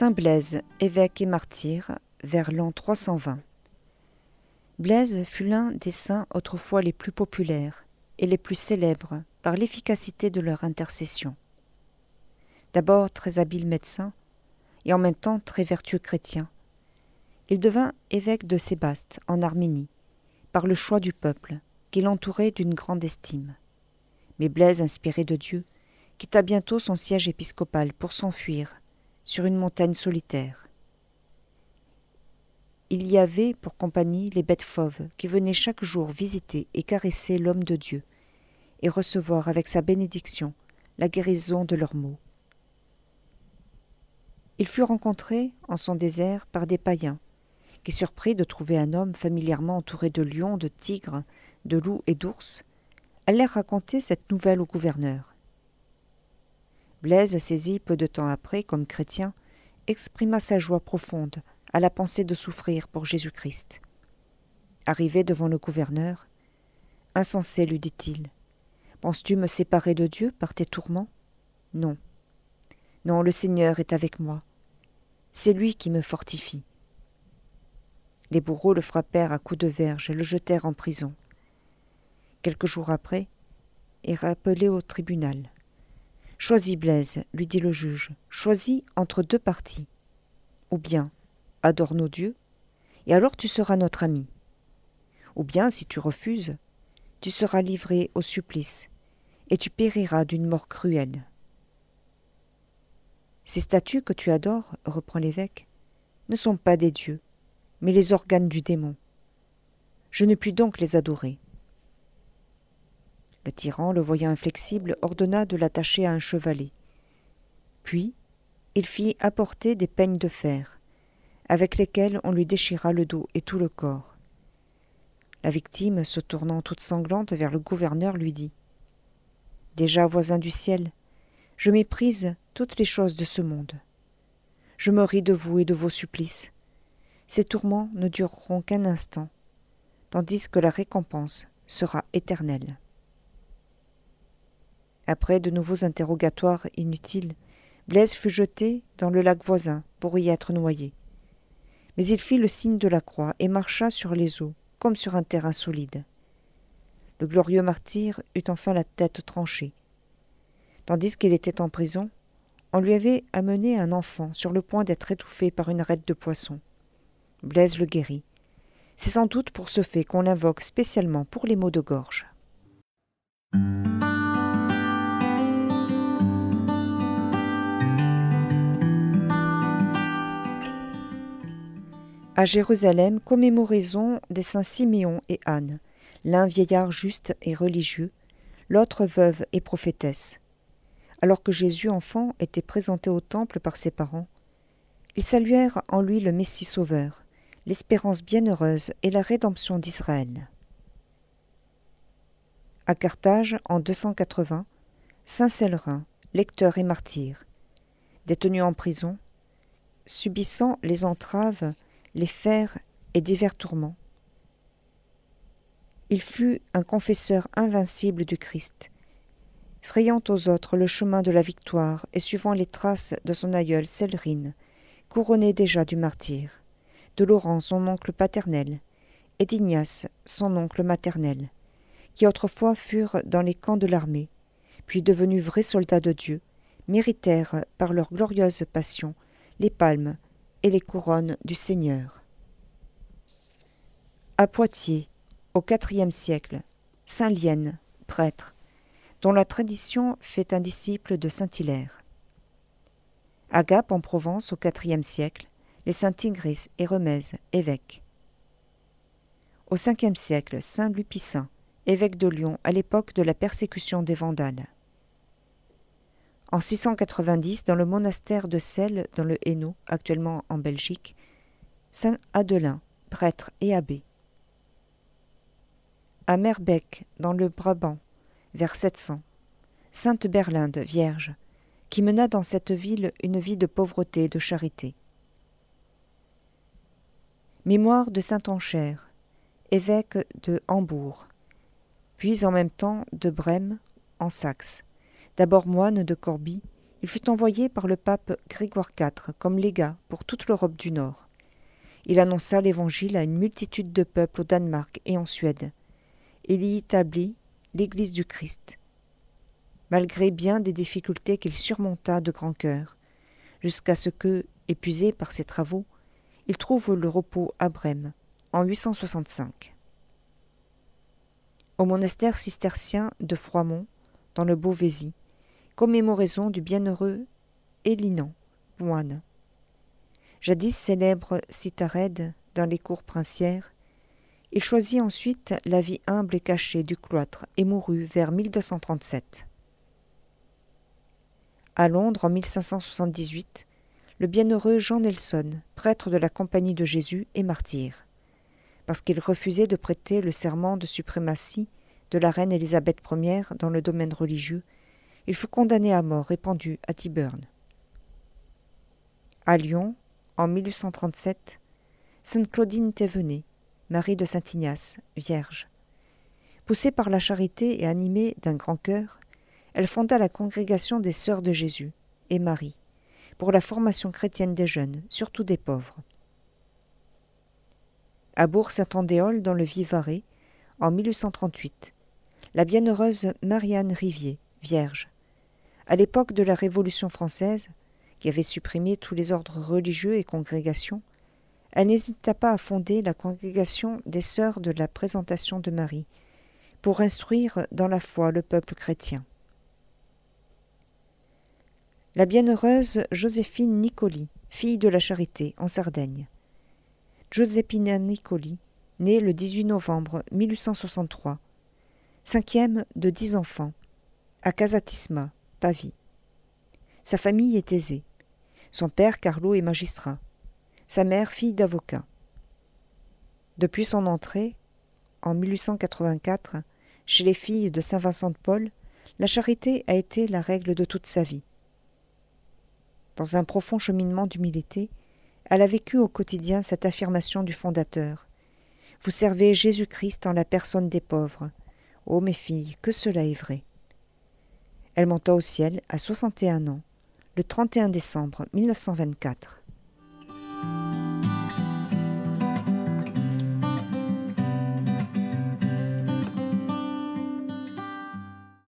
Saint Blaise, évêque et martyr, vers l'an 320. Blaise fut l'un des saints autrefois les plus populaires et les plus célèbres par l'efficacité de leur intercession. D'abord très habile médecin et en même temps très vertueux chrétien, il devint évêque de Sébaste en Arménie par le choix du peuple qui l'entourait d'une grande estime. Mais Blaise, inspiré de Dieu, quitta bientôt son siège épiscopal pour s'enfuir sur une montagne solitaire. Il y avait pour compagnie les bêtes fauves qui venaient chaque jour visiter et caresser l'homme de Dieu et recevoir avec sa bénédiction la guérison de leurs maux. Il fut rencontré en son désert par des païens qui, surpris de trouver un homme familièrement entouré de lions, de tigres, de loups et d'ours, allèrent raconter cette nouvelle au gouverneur. Blaise saisi peu de temps après comme chrétien, exprima sa joie profonde à la pensée de souffrir pour Jésus-Christ. Arrivé devant le gouverneur, Insensé, lui dit-il, penses-tu me séparer de Dieu par tes tourments? Non. Non, le Seigneur est avec moi. C'est lui qui me fortifie. Les bourreaux le frappèrent à coups de verge et le jetèrent en prison. Quelques jours après, est rappelé au tribunal. Choisis, Blaise, lui dit le juge, choisis entre deux partis. Ou bien, adore nos dieux, et alors tu seras notre ami. Ou bien, si tu refuses, tu seras livré au supplice, et tu périras d'une mort cruelle. Ces statues que tu adores, reprend l'évêque, ne sont pas des dieux, mais les organes du démon. Je ne puis donc les adorer. Le tyran, le voyant inflexible, ordonna de l'attacher à un chevalet. Puis, il fit apporter des peignes de fer, avec lesquels on lui déchira le dos et tout le corps. La victime, se tournant toute sanglante vers le gouverneur, lui dit Déjà, voisin du ciel, je méprise toutes les choses de ce monde. Je me ris de vous et de vos supplices. Ces tourments ne dureront qu'un instant, tandis que la récompense sera éternelle. Après de nouveaux interrogatoires inutiles, Blaise fut jeté dans le lac voisin pour y être noyé. Mais il fit le signe de la croix et marcha sur les eaux, comme sur un terrain solide. Le glorieux martyr eut enfin la tête tranchée. Tandis qu'il était en prison, on lui avait amené un enfant sur le point d'être étouffé par une raide de poissons. Blaise le guérit. C'est sans doute pour ce fait qu'on l'invoque spécialement pour les maux de gorge. À Jérusalem, commémoraison des saints Siméon et Anne, l'un vieillard juste et religieux, l'autre veuve et prophétesse. Alors que Jésus enfant était présenté au temple par ses parents, ils saluèrent en lui le Messie sauveur, l'espérance bienheureuse et la rédemption d'Israël. À Carthage, en 280, Saint Célerin, lecteur et martyr, détenu en prison, subissant les entraves, les fers et divers tourments, il fut un confesseur invincible du Christ, frayant aux autres le chemin de la victoire et suivant les traces de son aïeul Célerine, couronné déjà du martyr de Laurent, son oncle paternel, et d'Ignace, son oncle maternel, qui autrefois furent dans les camps de l'armée, puis devenus vrais soldats de Dieu, méritèrent par leur glorieuse passion les palmes et les couronnes du Seigneur. À Poitiers, au IVe siècle, Saint Lienne, prêtre, dont la tradition fait un disciple de Saint Hilaire. À Gap en Provence au IVe siècle, les saints Tigris et Remèze, évêques. Au Ve siècle, saint Lupicin, évêque de Lyon à l'époque de la persécution des Vandales. En 690, dans le monastère de Celles, dans le Hainaut, actuellement en Belgique, saint Adelin, prêtre et abbé. À Merbeck, dans le Brabant, vers 700, sainte Berlinde, vierge, qui mena dans cette ville une vie de pauvreté et de charité. Mémoire de Saint-Ancher, évêque de Hambourg, puis en même temps de Brême, en Saxe, d'abord moine de Corbie, il fut envoyé par le pape Grégoire IV comme légat pour toute l'Europe du Nord. Il annonça l'Évangile à une multitude de peuples au Danemark et en Suède. Il y établit l'Église du Christ. Malgré bien des difficultés qu'il surmonta de grand cœur, jusqu'à ce que, épuisé par ses travaux, il trouve le repos à Brême en 865. Au monastère cistercien de Froimont, dans le Beauvaisis, commémoraison du bienheureux Élinan, moine. Jadis célèbre Citared dans les cours princières, il choisit ensuite la vie humble et cachée du cloître et mourut vers 1237. À Londres, en 1578, le bienheureux Jean Nelson, prêtre de la Compagnie de Jésus, est martyr, parce qu'il refusait de prêter le serment de suprématie de la reine Élisabeth Ier dans le domaine religieux il fut condamné à mort et à Tyburn. À Lyon, en 1837, Sainte Claudine Thévenet, Marie de Saint Ignace, vierge. Poussée par la charité et animée d'un grand cœur, elle fonda la congrégation des Sœurs de Jésus et Marie pour la formation chrétienne des jeunes, surtout des pauvres. À Bourg-Saint-Andéol, dans le Vivarais, en 1838, la bienheureuse Marianne Rivier, vierge. À l'époque de la Révolution française, qui avait supprimé tous les ordres religieux et congrégations, elle n'hésita pas à fonder la congrégation des Sœurs de la Présentation de Marie, pour instruire dans la foi le peuple chrétien. La bienheureuse Joséphine Nicoli, fille de la Charité, en Sardaigne. Giuseppina Nicoli, née le 18 novembre 1863, cinquième de dix enfants, à Casatisma, Pavie. Sa famille est aisée. Son père, Carlo, est magistrat. Sa mère, fille d'avocat. Depuis son entrée, en 1884, chez les filles de Saint-Vincent de Paul, la charité a été la règle de toute sa vie. Dans un profond cheminement d'humilité, elle a vécu au quotidien cette affirmation du fondateur. Vous servez Jésus-Christ en la personne des pauvres. Ô mes filles, que cela est vrai. Elle monta au ciel à 61 ans, le 31 décembre 1924.